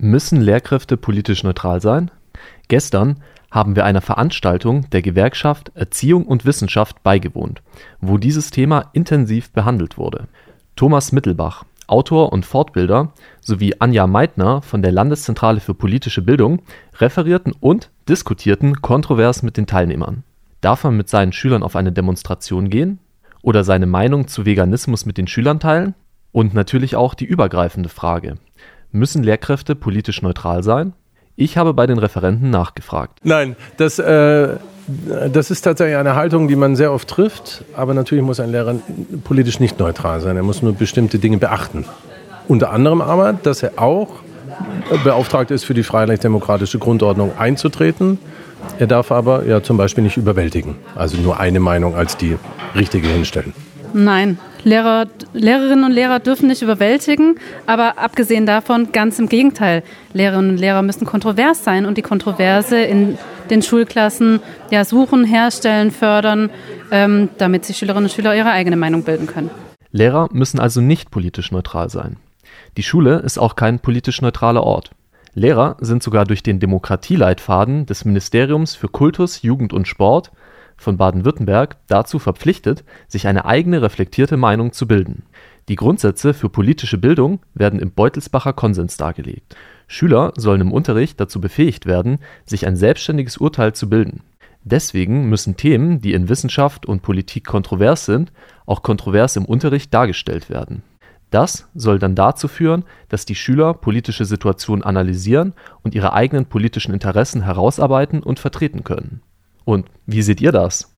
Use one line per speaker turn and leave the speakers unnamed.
Müssen Lehrkräfte politisch neutral sein? Gestern haben wir einer Veranstaltung der Gewerkschaft Erziehung und Wissenschaft beigewohnt, wo dieses Thema intensiv behandelt wurde. Thomas Mittelbach, Autor und Fortbilder, sowie Anja Meitner von der Landeszentrale für politische Bildung referierten und diskutierten kontrovers mit den Teilnehmern. Darf man mit seinen Schülern auf eine Demonstration gehen? Oder seine Meinung zu Veganismus mit den Schülern teilen? Und natürlich auch die übergreifende Frage, Müssen Lehrkräfte politisch neutral sein? Ich habe bei den Referenten nachgefragt.
Nein, das, äh, das ist tatsächlich eine Haltung, die man sehr oft trifft. Aber natürlich muss ein Lehrer politisch nicht neutral sein. Er muss nur bestimmte Dinge beachten. Unter anderem aber, dass er auch beauftragt ist, für die freiheitlich-demokratische Grundordnung einzutreten. Er darf aber ja zum Beispiel nicht überwältigen. Also nur eine Meinung als die richtige hinstellen.
Nein, Lehrer, Lehrerinnen und Lehrer dürfen nicht überwältigen, aber abgesehen davon ganz im Gegenteil. Lehrerinnen und Lehrer müssen kontrovers sein und die Kontroverse in den Schulklassen ja, suchen, herstellen, fördern, ähm, damit sich Schülerinnen und Schüler ihre eigene Meinung bilden können.
Lehrer müssen also nicht politisch neutral sein. Die Schule ist auch kein politisch neutraler Ort. Lehrer sind sogar durch den Demokratieleitfaden des Ministeriums für Kultus, Jugend und Sport von Baden-Württemberg dazu verpflichtet, sich eine eigene reflektierte Meinung zu bilden. Die Grundsätze für politische Bildung werden im Beutelsbacher Konsens dargelegt. Schüler sollen im Unterricht dazu befähigt werden, sich ein selbstständiges Urteil zu bilden. Deswegen müssen Themen, die in Wissenschaft und Politik kontrovers sind, auch kontrovers im Unterricht dargestellt werden. Das soll dann dazu führen, dass die Schüler politische Situationen analysieren und ihre eigenen politischen Interessen herausarbeiten und vertreten können und wie seht ihr das?